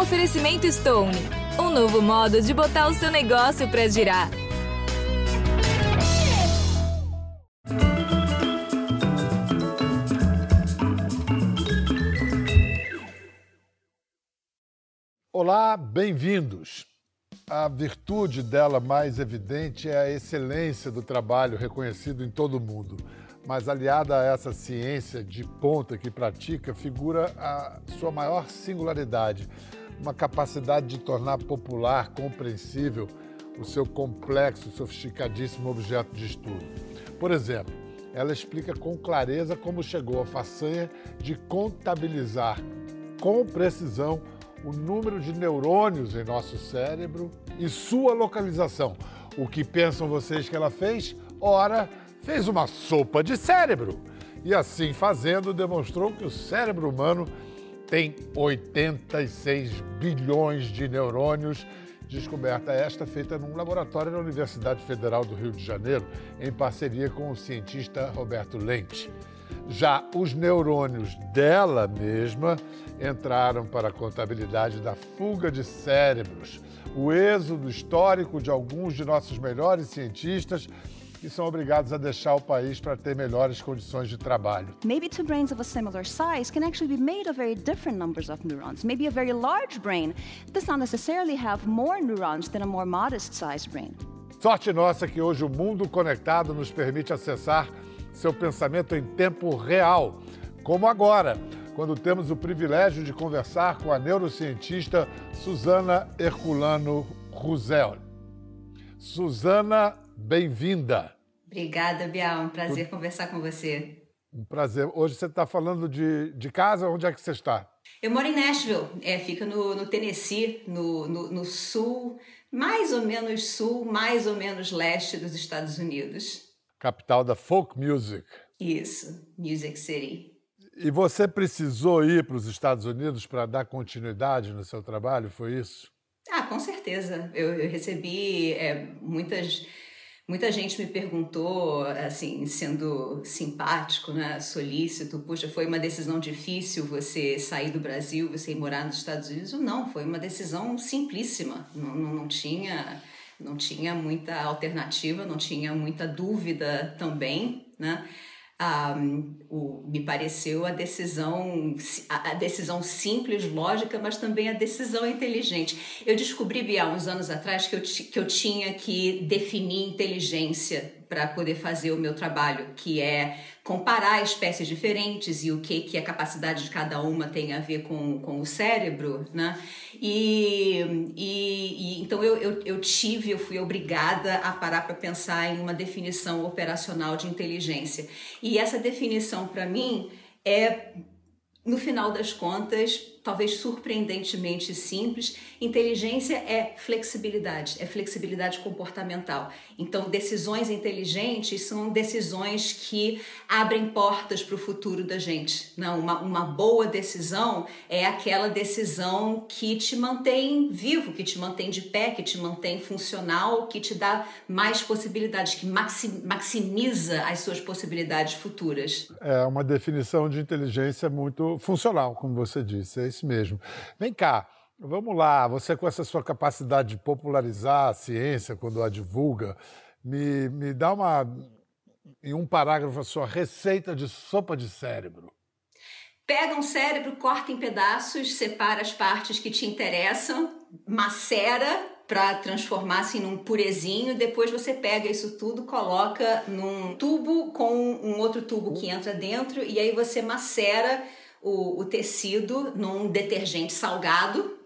Oferecimento Stone. Um novo modo de botar o seu negócio para girar. Olá, bem-vindos. A virtude dela mais evidente é a excelência do trabalho reconhecido em todo o mundo. Mas aliada a essa ciência de ponta que pratica, figura a sua maior singularidade, uma capacidade de tornar popular, compreensível o seu complexo, sofisticadíssimo objeto de estudo. Por exemplo, ela explica com clareza como chegou à façanha de contabilizar com precisão o número de neurônios em nosso cérebro e sua localização. O que pensam vocês que ela fez? Ora, fez uma sopa de cérebro. E assim fazendo, demonstrou que o cérebro humano tem 86 bilhões de neurônios. Descoberta esta feita num laboratório da Universidade Federal do Rio de Janeiro, em parceria com o cientista Roberto Lente. Já os neurônios dela mesma entraram para a contabilidade da fuga de cérebros, o êxodo histórico de alguns de nossos melhores cientistas que são obrigados a deixar o país para ter melhores condições de trabalho. Maybe two brains of a similar size can actually be made of very different numbers of neurons. Maybe a very large brain does not necessarily have more neurons than a more modest sized brain. Sorte nossa que hoje o mundo conectado nos permite acessar seu pensamento em tempo real, como agora quando temos o privilégio de conversar com a neurocientista Susana Herculano Rusel. Susana, bem-vinda. Obrigada, Bial. Um prazer o... conversar com você. Um prazer. Hoje você está falando de, de casa? Onde é que você está? Eu moro em Nashville, é, fica no, no Tennessee, no, no, no sul, mais ou menos sul, mais ou menos leste dos Estados Unidos. Capital da folk music. Isso, Music City. E você precisou ir para os Estados Unidos para dar continuidade no seu trabalho, foi isso? Ah, com certeza. Eu, eu recebi é, muitas. Muita gente me perguntou, assim, sendo simpático, né, solícito, puxa, foi uma decisão difícil você sair do Brasil, você ir morar nos Estados Unidos? Não, foi uma decisão simplíssima. Não, não, não tinha, não tinha muita alternativa, não tinha muita dúvida também, né? Um, o, me pareceu a decisão, a, a, decisão simples, lógica, mas também a decisão inteligente. Eu descobri, Bia, uns anos atrás, que eu, que eu tinha que definir inteligência para poder fazer o meu trabalho, que é comparar espécies diferentes e o que, que a capacidade de cada uma tem a ver com, com o cérebro, né? E, e, e então eu, eu, eu, tive, eu fui obrigada a parar para pensar em uma definição operacional de inteligência. E essa definição, para mim, é, no final das contas, talvez surpreendentemente simples, inteligência é flexibilidade, é flexibilidade comportamental. Então, decisões inteligentes são decisões que abrem portas para o futuro da gente. Não, uma, uma boa decisão é aquela decisão que te mantém vivo, que te mantém de pé, que te mantém funcional, que te dá mais possibilidades, que maximiza as suas possibilidades futuras. É uma definição de inteligência muito funcional, como você disse. É isso mesmo. Vem cá, vamos lá. Você, com essa sua capacidade de popularizar a ciência quando a divulga, me, me dá uma, em um parágrafo, a sua receita de sopa de cérebro. Pega um cérebro, corta em pedaços, separa as partes que te interessam, macera para transformar assim num purezinho. Depois você pega isso tudo, coloca num tubo com um outro tubo que entra dentro e aí você macera o, o tecido num detergente salgado,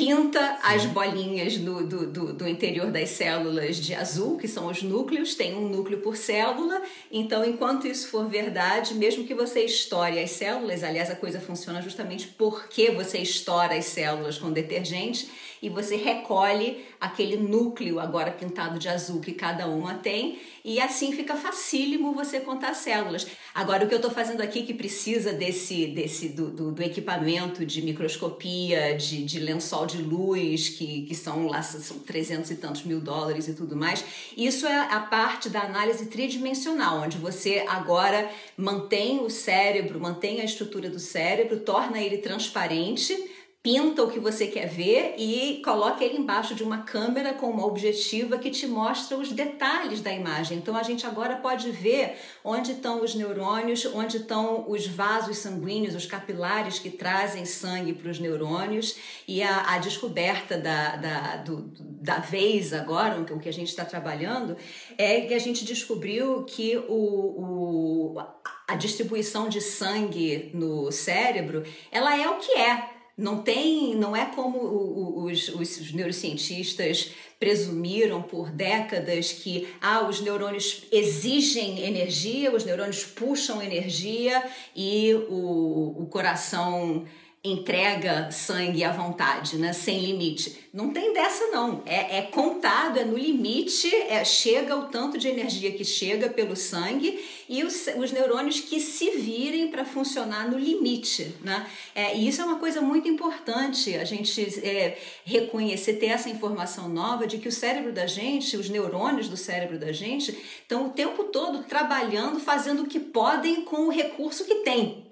pinta as bolinhas do, do, do, do, interior das células de azul, que são os núcleos, tem um núcleo por célula. Então, enquanto isso for verdade, mesmo que você estoure as células, aliás, a coisa funciona justamente porque você estoura as células com detergente e você recolhe aquele núcleo agora pintado de azul que cada uma tem e assim fica facílimo você contar células. Agora, o que eu estou fazendo aqui que precisa desse, desse do, do, do equipamento de microscopia, de, de, lençol de luz, que, que são lá são 300 e tantos mil dólares e tudo mais, isso é a parte da análise tridimensional, onde você agora mantém o cérebro, mantém a estrutura do cérebro, torna ele transparente pinta o que você quer ver e coloca ele embaixo de uma câmera com uma objetiva que te mostra os detalhes da imagem. Então a gente agora pode ver onde estão os neurônios, onde estão os vasos sanguíneos, os capilares que trazem sangue para os neurônios e a, a descoberta da, da, do, da vez agora, o que a gente está trabalhando, é que a gente descobriu que o, o a distribuição de sangue no cérebro, ela é o que é. Não tem, não é como os, os, neurocientistas presumiram por décadas que ah, os neurônios exigem energia, os neurônios puxam energia e o, o coração entrega sangue à vontade, né? sem limite. Não tem dessa, não. É, é contado, é no limite, é, chega o tanto de energia que chega pelo sangue e os, os neurônios que se virem para funcionar no limite. Né? É, e isso é uma coisa muito importante, a gente é, reconhecer, ter essa informação nova de que o cérebro da gente, os neurônios do cérebro da gente, estão o tempo todo trabalhando, fazendo o que podem com o recurso que tem.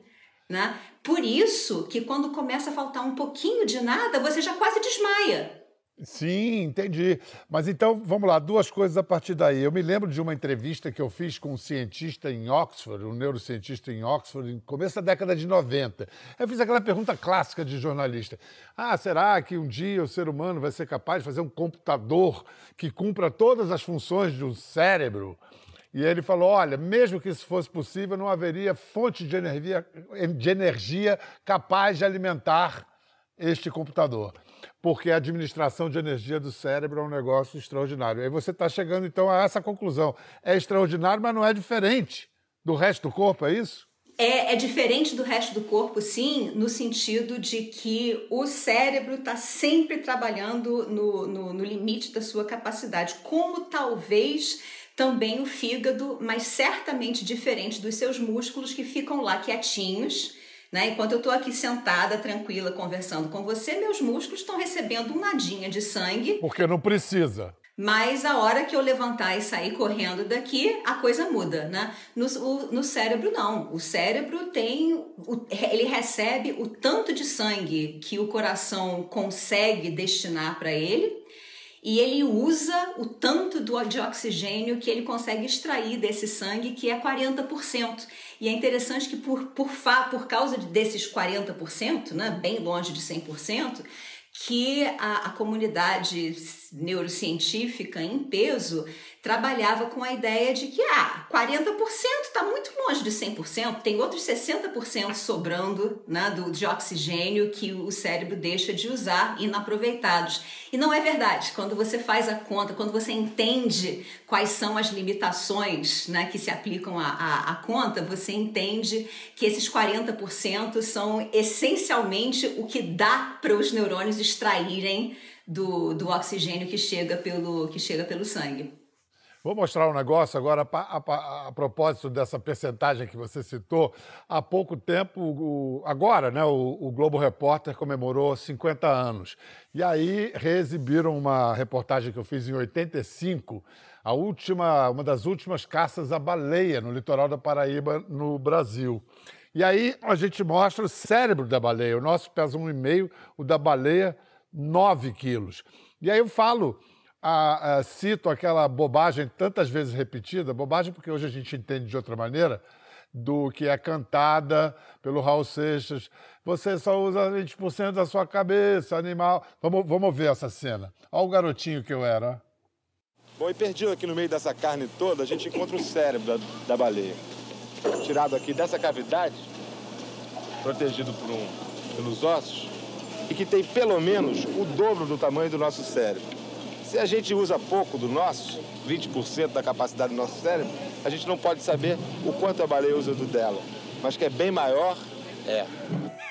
Né? Por isso que quando começa a faltar um pouquinho de nada, você já quase desmaia. Sim, entendi. Mas então, vamos lá, duas coisas a partir daí. Eu me lembro de uma entrevista que eu fiz com um cientista em Oxford, um neurocientista em Oxford, no começo da década de 90. Eu fiz aquela pergunta clássica de jornalista: Ah, será que um dia o ser humano vai ser capaz de fazer um computador que cumpra todas as funções de um cérebro? E ele falou: olha, mesmo que isso fosse possível, não haveria fonte de energia, de energia capaz de alimentar este computador. Porque a administração de energia do cérebro é um negócio extraordinário. Aí você está chegando, então, a essa conclusão. É extraordinário, mas não é diferente do resto do corpo, é isso? É, é, diferente do resto do corpo, sim, no sentido de que o cérebro está sempre trabalhando no, no, no, limite da sua capacidade, como talvez também o fígado, mas certamente diferente dos seus músculos que ficam lá quietinhos. Né? Enquanto eu estou aqui sentada, tranquila, conversando com você, meus músculos estão recebendo um nadinha de sangue. Porque não precisa. Mas a hora que eu levantar e sair correndo daqui, a coisa muda, né? No, o, no cérebro, não. O cérebro tem. O, ele recebe o tanto de sangue que o coração consegue destinar para ele e ele usa o tanto do, de oxigênio que ele consegue extrair desse sangue, que é 40%. E é interessante que por, por, por causa desses 40%, né, bem longe de 100%, que a, a comunidade neurocientífica em peso trabalhava com a ideia de que ah, 40% está muito longe de 100%, tem outros 60% sobrando né, do, de oxigênio que o cérebro deixa de usar, inaproveitados. E não é verdade. Quando você faz a conta, quando você entende quais são as limitações né, que se aplicam à, conta, você entende que esses 40% são essencialmente o que dá para os neurônios extraírem do, do oxigênio que chega pelo, que chega pelo sangue. Vou mostrar um negócio agora a, a, a, propósito dessa percentagem que você citou. Há pouco tempo, o, agora, né, o, o, Globo Repórter comemorou 50 anos. E aí reexibiram uma reportagem que eu fiz em 85, a última, uma das últimas caças à baleia no litoral da Paraíba, no Brasil. E aí a gente mostra o cérebro da baleia. O nosso pesa 1,5, o da baleia, 9 quilos. E aí eu falo a, a, cito aquela bobagem tantas vezes repetida, bobagem porque hoje a gente entende de outra maneira, do que é cantada pelo Raul Seixas. Você só usa 20% da sua cabeça, animal. Vamos, vamos ver essa cena. Olha o garotinho que eu era. Bom, e perdido aqui no meio dessa carne toda, a gente encontra o cérebro da, da baleia. Tirado aqui dessa cavidade, protegido por um, pelos ossos, e que tem pelo menos o dobro do tamanho do nosso cérebro. Se a gente usa pouco do nosso, 20% da capacidade do nosso cérebro, a gente não pode saber o quanto a baleia usa do dela. Mas que é bem maior, é.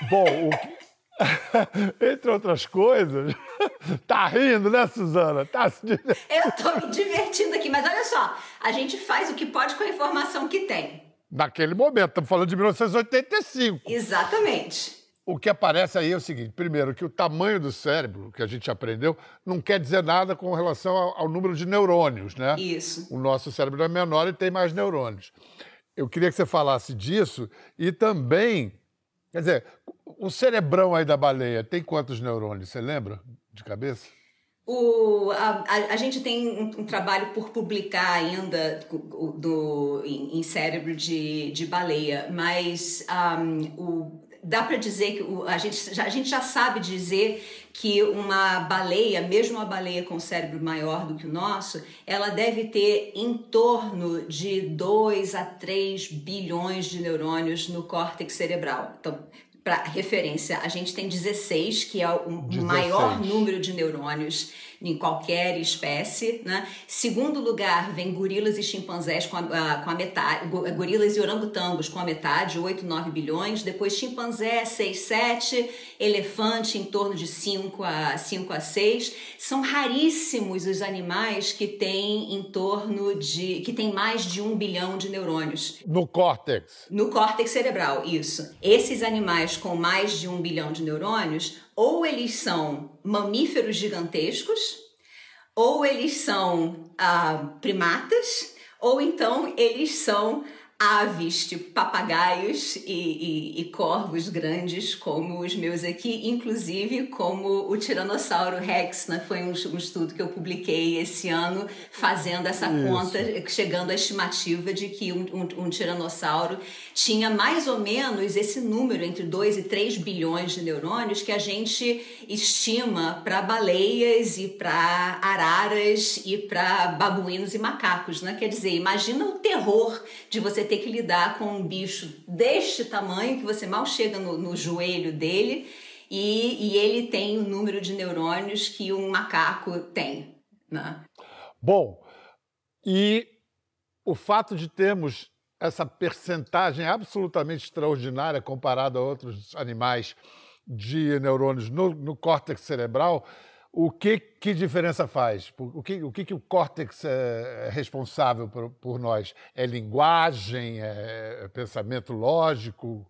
Bom, que... entre outras coisas, tá rindo, né, Suzana? Tá se Eu tô me divertindo aqui, mas olha só, a gente faz o que pode com a informação que tem. Naquele momento, estamos falando de 1985. Exatamente. O que aparece aí é o seguinte: primeiro, que o tamanho do cérebro, que a gente aprendeu, não quer dizer nada com relação ao, ao número de neurônios, né? Isso. O nosso cérebro é menor e tem mais neurônios. Eu queria que você falasse disso e também Quer dizer, o cerebrão aí da baleia tem quantos neurônios? Você lembra de cabeça? O, a, a, a, gente tem um, um, trabalho por publicar ainda do, do em, em, cérebro de, de baleia, mas um, o, dá para dizer que a, gente, já, a gente já sabe dizer que uma baleia, mesmo uma baleia com cérebro maior do que o nosso, ela deve ter em torno de 2 a 3 bilhões de neurônios no córtex cerebral. Então, para referência, a gente tem 16, que é o 16. maior número de neurônios em qualquer espécie. Né? Segundo lugar, vem gorilas e chimpanzés com a, com a metade, gorilas e orangotangos com a metade, 8, 9 bilhões. Depois chimpanzé, 6, 7. Elefante, em torno de 5 a, 5 a 6. São raríssimos os animais que têm em torno de. que têm mais de um bilhão de neurônios. No córtex. No córtex cerebral, isso. Esses animais com mais de um bilhão de neurônios ou eles são mamíferos gigantescos, ou eles são ah, primatas, ou então eles são aves, tipo papagaios e, e, e, corvos grandes como os meus aqui, inclusive como o Tiranossauro Rex, né? Foi um, um estudo que eu publiquei esse ano fazendo essa Isso. conta, chegando à estimativa de que um, um, um, tiranossauro tinha mais ou menos esse número entre 2 e 3 bilhões de neurônios que a gente estima para baleias e para araras e para babuínos e macacos, né? Quer dizer, imagina o terror de você ter que lidar com um bicho deste tamanho, que você mal chega no, no joelho dele, e, e, ele tem o número de neurônios que um macaco tem. Né? Bom, e o fato de termos essa percentagem absolutamente extraordinária comparada a outros animais de neurônios no, no córtex cerebral o que, que diferença faz? O que o, que, que o córtex é responsável por, por nós? É linguagem? É pensamento lógico?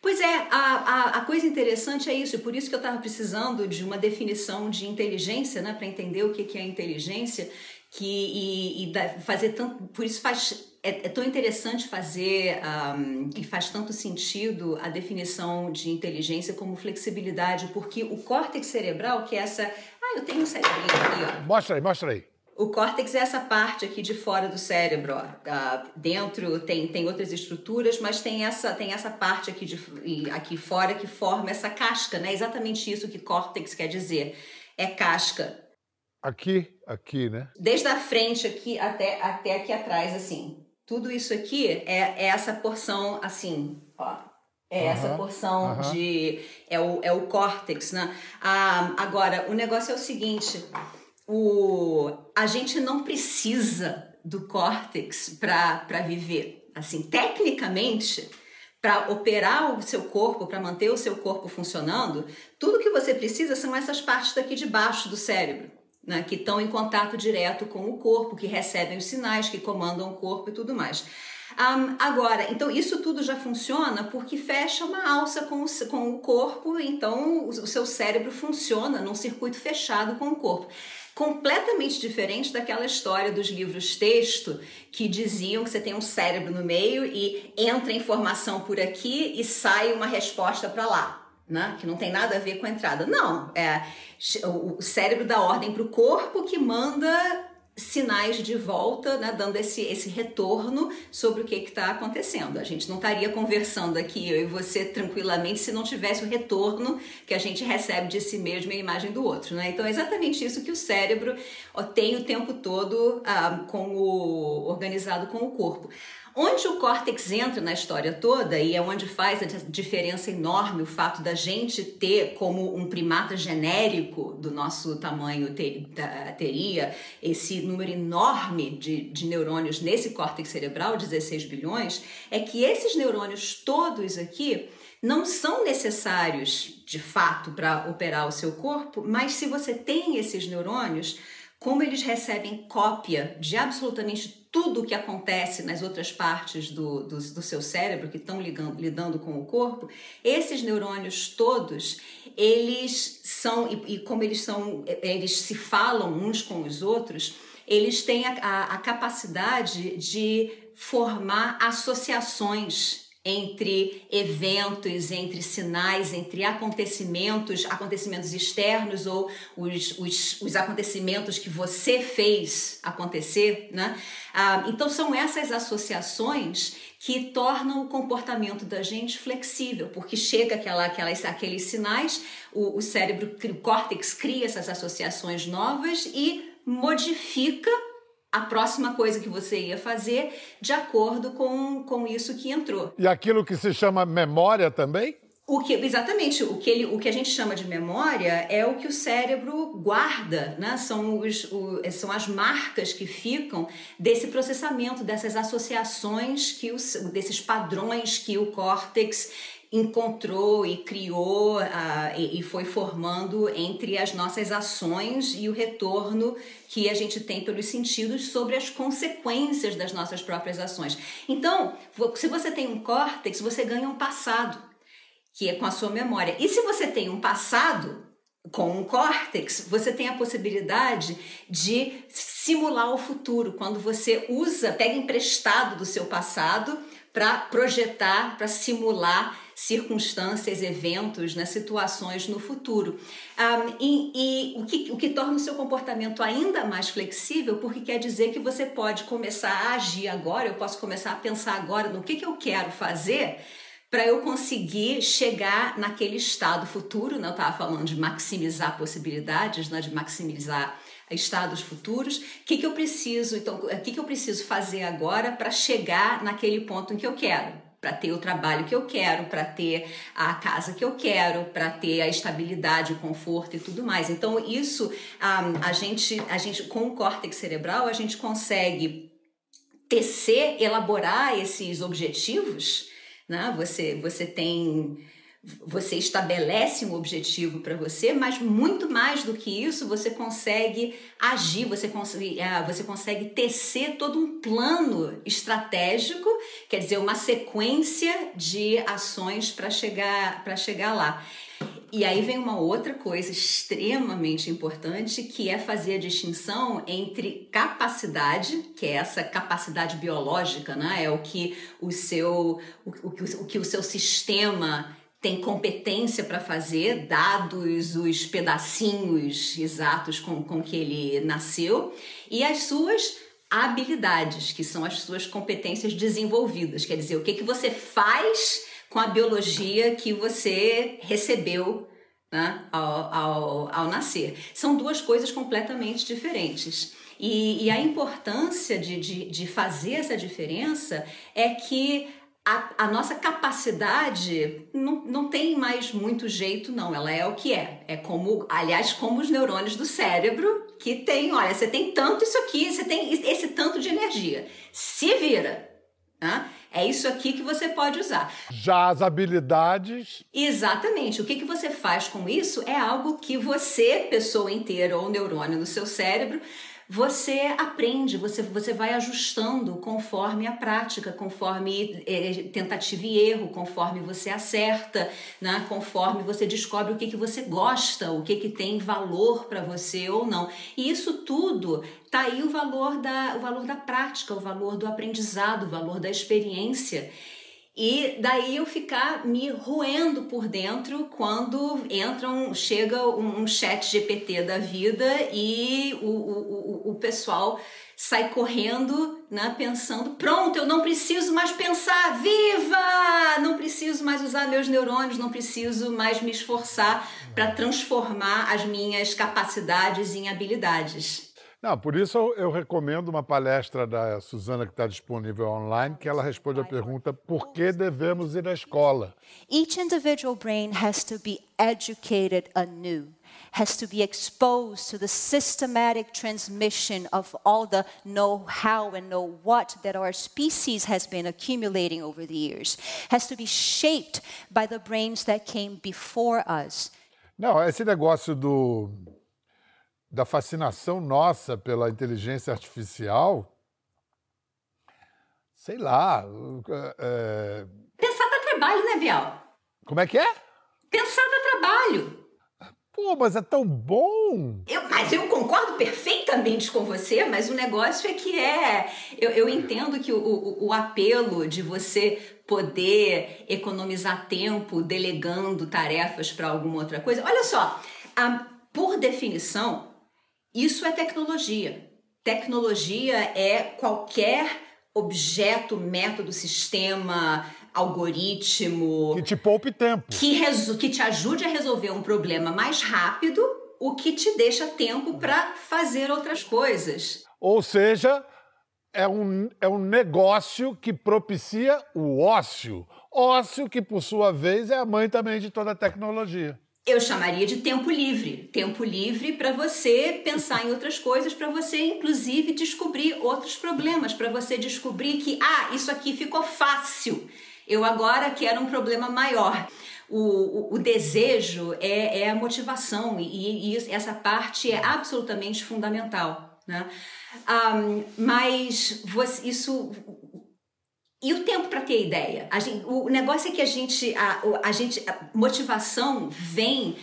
Pois é, a, a, a, coisa interessante é isso, e por isso que eu estava precisando de uma definição de inteligência, né, para entender o que, que é inteligência, que, e, e fazer tanto. Por isso faz é, é tão interessante fazer um, e faz tanto sentido a definição de inteligência como flexibilidade, porque o córtex cerebral, que é essa. Ah, eu tenho um cerebrinho aqui, ó. Mostra aí, mostra aí. O córtex é essa parte aqui de fora do cérebro. Ó. Uh, dentro tem, tem outras estruturas, mas tem essa, tem essa parte aqui, de, aqui fora que forma essa casca, né? Exatamente isso que córtex quer dizer. É casca. Aqui, aqui, né? Desde a frente aqui até, até aqui atrás, assim. Tudo isso aqui é, é essa porção assim, ó. É uhum, essa porção uhum. de. É o, é o córtex, né? Ah, agora, o negócio é o seguinte: o, a gente não precisa do córtex para viver. Assim, tecnicamente, para operar o seu corpo, para manter o seu corpo funcionando, tudo que você precisa são essas partes daqui de baixo do cérebro né, que estão em contato direto com o corpo, que recebem os sinais, que comandam o corpo e tudo mais. Um, agora, então isso tudo já funciona porque fecha uma alça com o, com o corpo, então o, o seu cérebro funciona num circuito fechado com o corpo completamente diferente daquela história dos livros texto que diziam que você tem um cérebro no meio e entra informação por aqui e sai uma resposta para lá né? que não tem nada a ver com a entrada. Não, é o cérebro dá ordem para o corpo que manda sinais de volta, né, dando esse, esse retorno sobre o que está acontecendo. A gente não estaria conversando aqui, eu e você, tranquilamente, se não tivesse o retorno que a gente recebe de si mesmo e a imagem do outro. Né? Então é exatamente isso que o cérebro tem o tempo todo ah, com o, organizado com o corpo. Onde o córtex entra na história toda e é onde faz a diferença enorme o fato da gente ter como um primata genérico do nosso tamanho ter, teria esse número enorme de, de neurônios nesse córtex cerebral, 16 bilhões, é que esses neurônios todos aqui não são necessários de fato para operar o seu corpo, mas se você tem esses neurônios, como eles recebem cópia de absolutamente tudo o que acontece nas outras partes do, do, do seu cérebro que estão ligando, lidando com o corpo, esses neurônios todos, eles são, e, e, como eles são, eles se falam uns com os outros, eles têm a, a, a capacidade de formar associações entre eventos, entre sinais, entre acontecimentos, acontecimentos externos ou os, os, os acontecimentos que você fez acontecer, né? Ah, então são essas associações que tornam o comportamento da gente flexível, porque chega aquela, aquelas, aqueles sinais, o, o cérebro, o córtex cria essas associações novas e modifica a próxima coisa que você ia fazer de acordo com, com isso que entrou. E aquilo que se chama memória também? O que, exatamente, o que, ele, o que a gente chama de memória é o que o cérebro guarda, né? são, os, o, são as marcas que ficam desse processamento, dessas associações, que os, desses padrões que o córtex encontrou e criou uh, e, e, foi formando entre as nossas ações e o retorno que a gente tem pelos sentidos sobre as consequências das nossas próprias ações. Então, se você tem um córtex, você ganha um passado, que é com a sua memória. E se você tem um passado com um córtex, você tem a possibilidade de simular o futuro, quando você usa, pega emprestado do seu passado para projetar, para simular circunstâncias, eventos, né, situações no futuro. Um, e, e o, que, o que torna o seu comportamento ainda mais flexível, porque quer dizer que você pode começar a agir agora, eu posso começar a pensar agora no que, que eu quero fazer para eu conseguir chegar naquele estado futuro, né? eu estava falando de maximizar possibilidades, né? de maximizar estados futuros, o que, que eu preciso, então, o que, que eu preciso fazer agora para chegar naquele ponto em que eu quero? para ter o trabalho que eu quero, para ter a casa que eu quero, para ter a estabilidade, o conforto e tudo mais. Então isso um, a gente a gente com o córtex cerebral a gente consegue tecer, elaborar esses objetivos, né? Você você tem você estabelece um objetivo para você, mas muito mais do que isso, você consegue agir, você consegue, ah, você consegue tecer todo um plano estratégico, quer dizer, uma sequência de ações para chegar, chegar lá. E aí vem uma outra coisa extremamente importante, que é fazer a distinção entre capacidade, que é essa capacidade biológica, né? É o que o seu, o, o, o que o seu sistema tem competência para fazer, dados os pedacinhos exatos com, com que ele nasceu, e as suas habilidades, que são as suas competências desenvolvidas. Quer dizer, o que, que você faz com a biologia que você recebeu né, ao, ao, ao nascer. São duas coisas completamente diferentes. E, e a importância de, de, de fazer essa diferença é que a, a, nossa capacidade não, não tem mais muito jeito, não. Ela é o que é. É como, aliás, como os neurônios do cérebro, que tem, olha, você tem tanto isso aqui, você tem esse tanto de energia. Se vira. Né? É isso aqui que você pode usar. Já as habilidades. Exatamente. O que, que você faz com isso é algo que você, pessoa inteira ou neurônio no seu cérebro, você aprende, você, você vai ajustando conforme a prática, conforme é, tentativa e erro, conforme você acerta, né? conforme você descobre o que, que você gosta, o que, que tem valor para você ou não. E isso tudo tá aí o valor da, o valor da prática, o valor do aprendizado, o valor da experiência. E daí eu ficar me roendo por dentro quando entra um, chega um, chat GPT da vida e o, o, o, o pessoal sai correndo, né, pensando, pronto, eu não preciso mais pensar, viva! Não preciso mais usar meus neurônios, não preciso mais me esforçar para transformar as minhas capacidades em habilidades. Não, por isso eu, eu recomendo uma palestra da Suzana que está disponível online, que ela responde a pergunta por que devemos ir à escola. Each individual brain has to be educated anew. Has to be exposed to the systematic transmission of all the know how and know what that our species has been accumulating over the years. Has to be shaped by the brains that came before us. Não, esse negócio do da fascinação nossa pela inteligência artificial, sei lá. É... Pensar dá trabalho, né, Biel? Como é que é? Pensar dá trabalho. Pô, Pô, mas é tão bom! Eu, mas eu concordo perfeitamente com você, mas o negócio é que é. Eu, eu entendo que o, o, o apelo de você poder economizar tempo delegando tarefas para alguma outra coisa. Olha só, a, por definição, isso é tecnologia. Tecnologia é qualquer objeto, método, sistema, algoritmo. Que te poupe tempo. Que, que te ajude a resolver um problema mais rápido, o que te deixa tempo para fazer outras coisas. Ou seja, é um, é um negócio que propicia o ócio. Ócio, que por sua vez é a mãe também de toda a tecnologia. Eu chamaria de tempo livre. Tempo livre para você pensar em outras coisas, para você, inclusive, descobrir outros problemas, para você descobrir que, ah, isso aqui ficou fácil. Eu agora quero um problema maior. O, o, o desejo é, é, a motivação, e, e essa parte é absolutamente fundamental. Né? Um, mas você, isso e o tempo para ter ideia? Gente, o negócio é que a gente, a, a gente, a motivação vem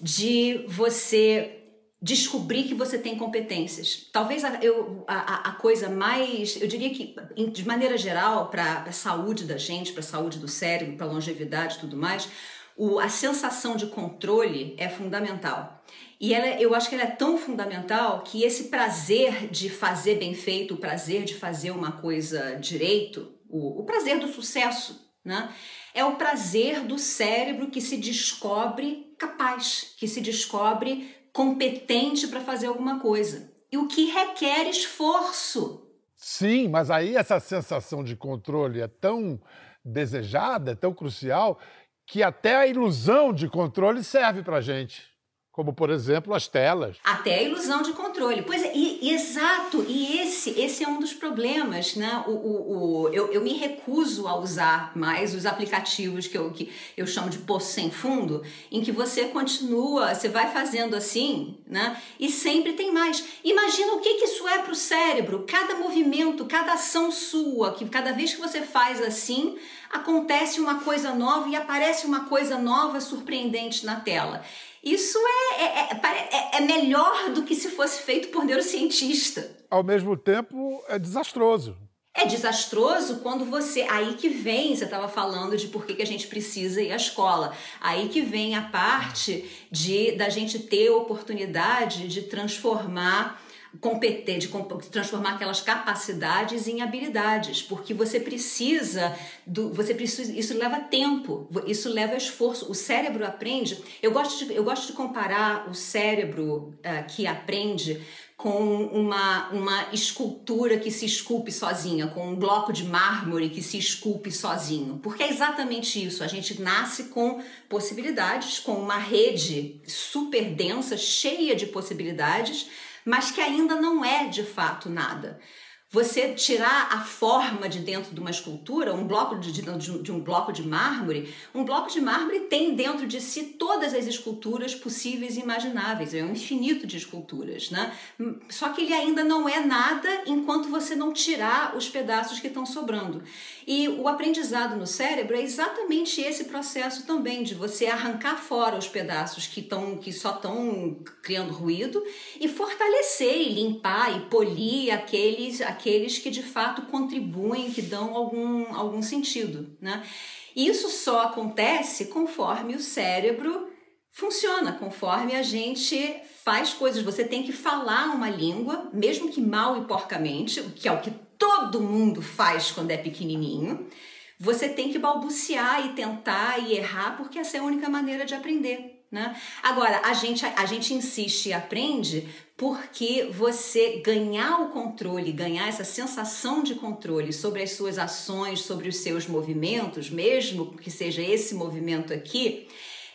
de você descobrir que você tem competências. Talvez a, eu, a, a coisa mais, eu diria que, de maneira geral, para a saúde da gente, para a saúde do cérebro, para longevidade tudo mais, o, a sensação de controle é fundamental. E ela, eu acho que ela é tão fundamental que esse prazer de fazer bem feito, o prazer de fazer uma coisa direito, o, o prazer do sucesso, né? É o prazer do cérebro que se descobre capaz, que se descobre competente para fazer alguma coisa. E o que requer esforço. Sim, mas aí essa sensação de controle é tão desejada, é tão crucial, que até a ilusão de controle serve para a gente como por exemplo as telas. Até a ilusão de controle. Pois é, e, exato, e esse, esse é um dos problemas, né? O, o, o, eu, eu me recuso a usar mais os aplicativos que eu, que eu chamo de poço sem fundo, em que você continua, você vai fazendo assim, né? E sempre tem mais. Imagina o que, que isso é para o cérebro, cada movimento, cada ação sua, que cada vez que você faz assim, acontece uma coisa nova e aparece uma coisa nova surpreendente na tela. Isso é, é, é, é, melhor do que se fosse feito por neurocientista. Ao mesmo tempo, é desastroso. É desastroso quando você. Aí que vem, você estava falando de por que, que a gente precisa ir à escola. Aí que vem a parte de da gente ter oportunidade de transformar competir, de transformar aquelas capacidades em habilidades, porque você precisa do, você precisa, isso leva tempo, isso leva esforço. O cérebro aprende. Eu gosto de, eu gosto de comparar o cérebro uh, que aprende com uma, uma escultura que se esculpe sozinha, com um bloco de mármore que se esculpe sozinho. Porque é exatamente isso. A gente nasce com possibilidades, com uma rede super densa, cheia de possibilidades mas que ainda não é de fato nada. Você tirar a forma de dentro de uma escultura, um bloco de, de, de, um bloco de mármore, um bloco de mármore tem dentro de si todas as esculturas possíveis e imagináveis, é um infinito de esculturas, né? Só que ele ainda não é nada enquanto você não tirar os pedaços que estão sobrando. E o aprendizado no cérebro é exatamente esse processo também de você arrancar fora os pedaços que, tão, que só estão criando ruído e fortalecer e limpar e polir aqueles, aqueles que de fato contribuem, que dão algum, algum sentido. Né? Isso só acontece conforme o cérebro funciona, conforme a gente faz coisas. Você tem que falar uma língua, mesmo que mal e porcamente, que é o que todo mundo faz quando é pequenininho. Você tem que balbuciar e tentar e errar, porque essa é a única maneira de aprender. Né? Agora, a gente, a gente insiste e aprende porque você ganhar o controle, ganhar essa sensação de controle sobre as suas ações, sobre os seus movimentos, mesmo que seja esse movimento aqui,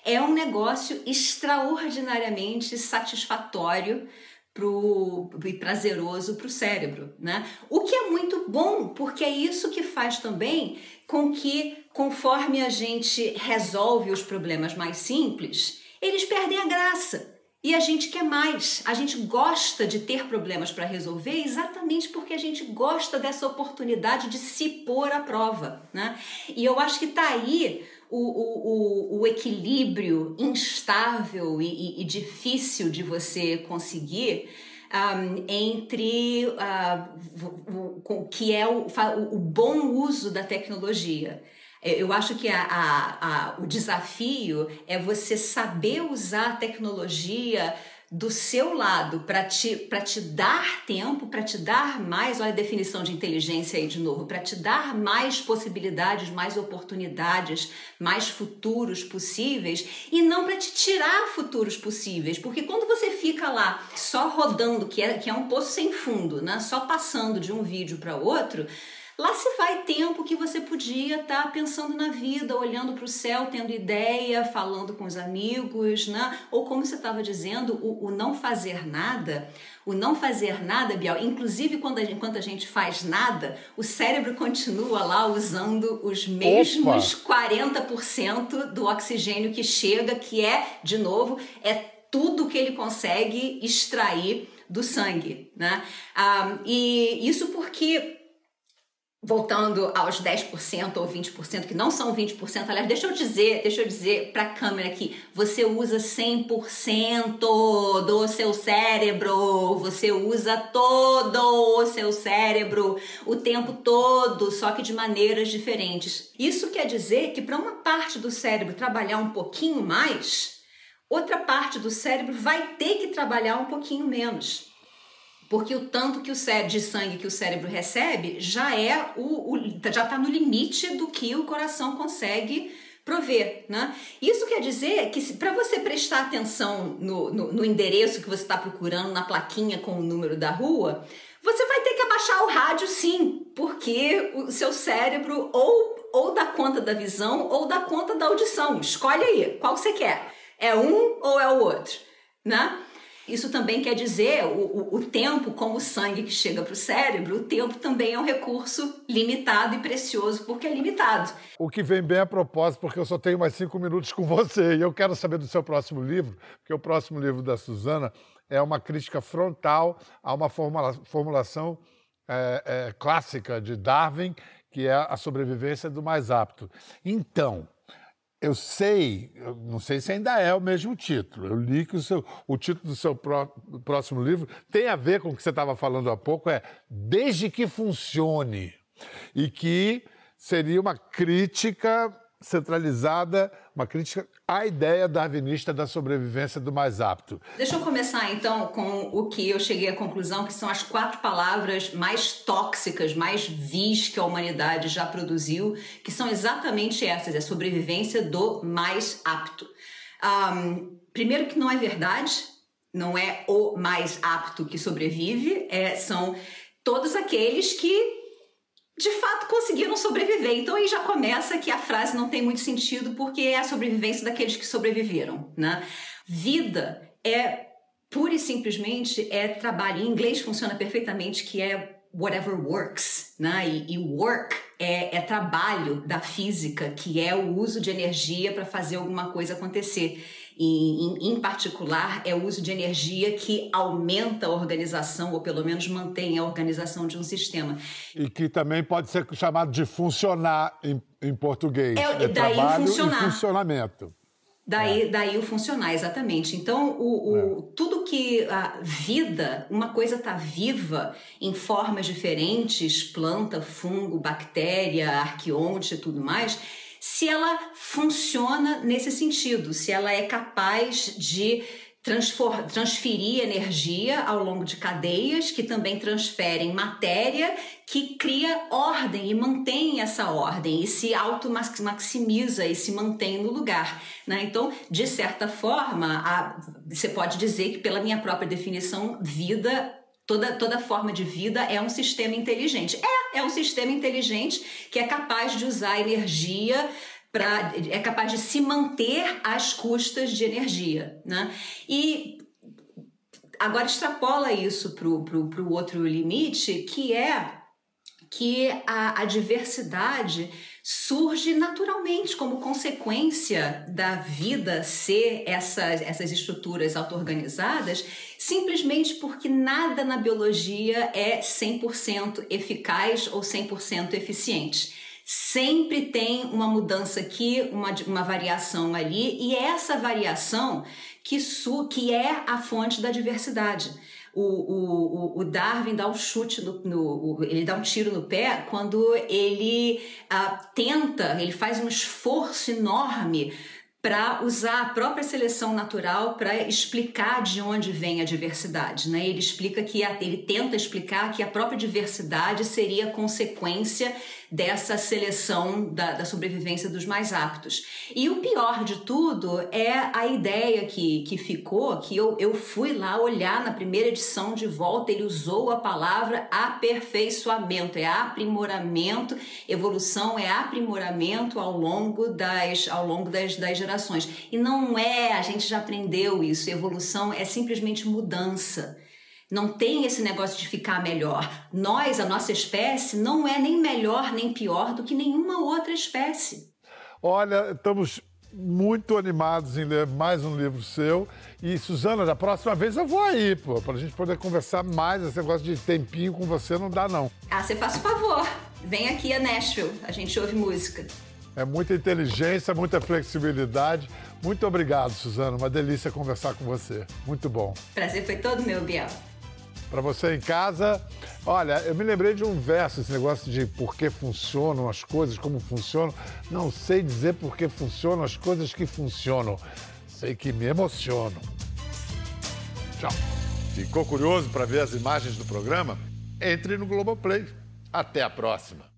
é um negócio extraordinariamente satisfatório pro, e prazeroso para o cérebro, né? O que é muito bom, porque é isso que faz também com que, conforme a gente resolve os problemas mais simples, eles perdem a graça. E a gente quer mais, a gente gosta de ter problemas para resolver exatamente porque a gente gosta dessa oportunidade de se pôr à prova, né? E eu acho que tá aí o, o, o, equilíbrio instável e, e, difícil de você conseguir um, entre uh, o, que é o, o bom uso da tecnologia. É, eu acho que a, a, a, o desafio é você saber usar a tecnologia do seu lado para te, te dar tempo, para te dar mais, olha a definição de inteligência aí de novo, para te dar mais possibilidades, mais oportunidades, mais futuros possíveis e não para te tirar futuros possíveis, porque quando você fica lá só rodando, que é, que é um poço sem fundo, né? só passando de um vídeo para outro, Lá se vai tempo que você podia estar tá pensando na vida, olhando para o céu, tendo ideia, falando com os amigos, né? Ou como você estava dizendo, o, o, não fazer nada. O não fazer nada, Biel, inclusive quando a gente, enquanto a gente faz nada, o cérebro continua lá usando os mesmos Opa. 40% do oxigênio que chega, que é, de novo, é tudo que ele consegue extrair do sangue, né? Ah, e isso porque voltando aos 10% ou 20%, que não são 20%, aliás, deixa eu dizer, deixa eu dizer para a câmera aqui, você usa 100% do seu cérebro, você usa todo o seu cérebro o tempo todo, só que de maneiras diferentes. Isso quer dizer que para uma parte do cérebro trabalhar um pouquinho mais, outra parte do cérebro vai ter que trabalhar um pouquinho menos porque o tanto que o cérebro, de sangue que o cérebro recebe já é o, o já está no limite do que o coração consegue prover, né? Isso quer dizer que para você prestar atenção no, no, no endereço que você está procurando, na plaquinha com o número da rua, você vai ter que abaixar o rádio sim, porque o seu cérebro ou, ou dá conta da visão ou dá conta da audição. Escolhe aí, qual você quer. É um ou é o outro, né? Isso também quer dizer o, o, o tempo, como o sangue que chega para o cérebro, o tempo também é um recurso limitado e precioso porque é limitado. O que vem bem a propósito, porque eu só tenho mais cinco minutos com você e eu quero saber do seu próximo livro, porque o próximo livro da Suzana é uma crítica frontal a uma formula, formulação é, é, clássica de Darwin, que é a sobrevivência do mais apto. Então, eu sei, eu não sei se ainda é o mesmo título. Eu li que o, seu, o título do seu pró, próximo livro tem a ver com o que você estava falando há pouco, é Desde que Funcione. E que seria uma crítica centralizada, uma crítica à ideia darwinista da sobrevivência do mais apto. Deixa eu começar então com o que eu cheguei à conclusão que são as quatro palavras mais tóxicas, mais vis que a humanidade já produziu, que são exatamente essas: a sobrevivência do mais apto. Um, primeiro que não é verdade, não é o mais apto que sobrevive, é, são todos aqueles que de fato conseguiram sobreviver. Então aí já começa que a frase não tem muito sentido porque é a sobrevivência daqueles que sobreviveram, né? Vida é pura e simplesmente é trabalho. Em inglês funciona perfeitamente que é whatever works, né? E, e work é, é trabalho da física, que é o uso de energia para fazer alguma coisa acontecer e, em, em particular, é o uso de energia que aumenta a organização, ou pelo menos mantém a organização de um sistema. E que também pode ser chamado de funcionar em, em português. É, é daí trabalho funcionar. e funcionamento. Daí, é. daí o funcionar, exatamente. Então, o, o é. tudo que a vida, uma coisa está viva em formas diferentes, planta, fungo, bactéria, arqueonte e tudo mais, se ela funciona nesse sentido, se ela é capaz de transferir energia ao longo de cadeias que também transferem matéria que cria ordem e mantém essa ordem e se auto-maximiza e se mantém no lugar. Né? Então, de certa forma, a, você pode dizer que, pela minha própria definição, vida Toda, toda forma de vida é um sistema inteligente. É, é um sistema inteligente que é capaz de usar energia para é capaz de se manter às custas de energia, né? E agora extrapola isso para o outro limite, que é que a, a diversidade surge naturalmente como consequência da vida ser essas, essas estruturas auto-organizadas, simplesmente porque nada na biologia é 100% eficaz ou 100% eficiente. Sempre tem uma mudança aqui, uma, uma variação ali, e é essa variação que, su, que é a fonte da diversidade. O, o, o, Darwin dá um chute no, no, ele dá um tiro no pé quando ele uh, tenta, ele faz um esforço enorme para usar a própria seleção natural para explicar de onde vem a diversidade. Né? Ele explica que a, ele tenta explicar que a própria diversidade seria consequência dessa seleção da, da, sobrevivência dos mais aptos. E o pior de tudo é a ideia que, que ficou, que eu, eu fui lá olhar na primeira edição de volta, ele usou a palavra aperfeiçoamento, é aprimoramento, evolução é aprimoramento ao longo das, ao longo das, das gerações. E não é, a gente já aprendeu isso, evolução é simplesmente mudança. Não tem esse negócio de ficar melhor. Nós, a nossa espécie, não é nem melhor nem pior do que nenhuma outra espécie. Olha, estamos muito animados em ler mais um livro seu. E, Suzana, da próxima vez eu vou aí, pô, para a gente poder conversar mais. Esse negócio de tempinho com você não dá, não. Ah, você faz o favor. Vem aqui a Nashville, a gente ouve música. É muita inteligência, muita flexibilidade. Muito obrigado, Suzana. Uma delícia conversar com você. Muito bom. Prazer foi todo meu, Biel. Para você em casa, olha, eu me lembrei de um verso, esse negócio de por que funcionam as coisas, como funcionam. Não sei dizer por que funcionam as coisas que funcionam. Sei que me emocionam. Tchau. Ficou curioso para ver as imagens do programa? Entre no Globoplay. Até a próxima.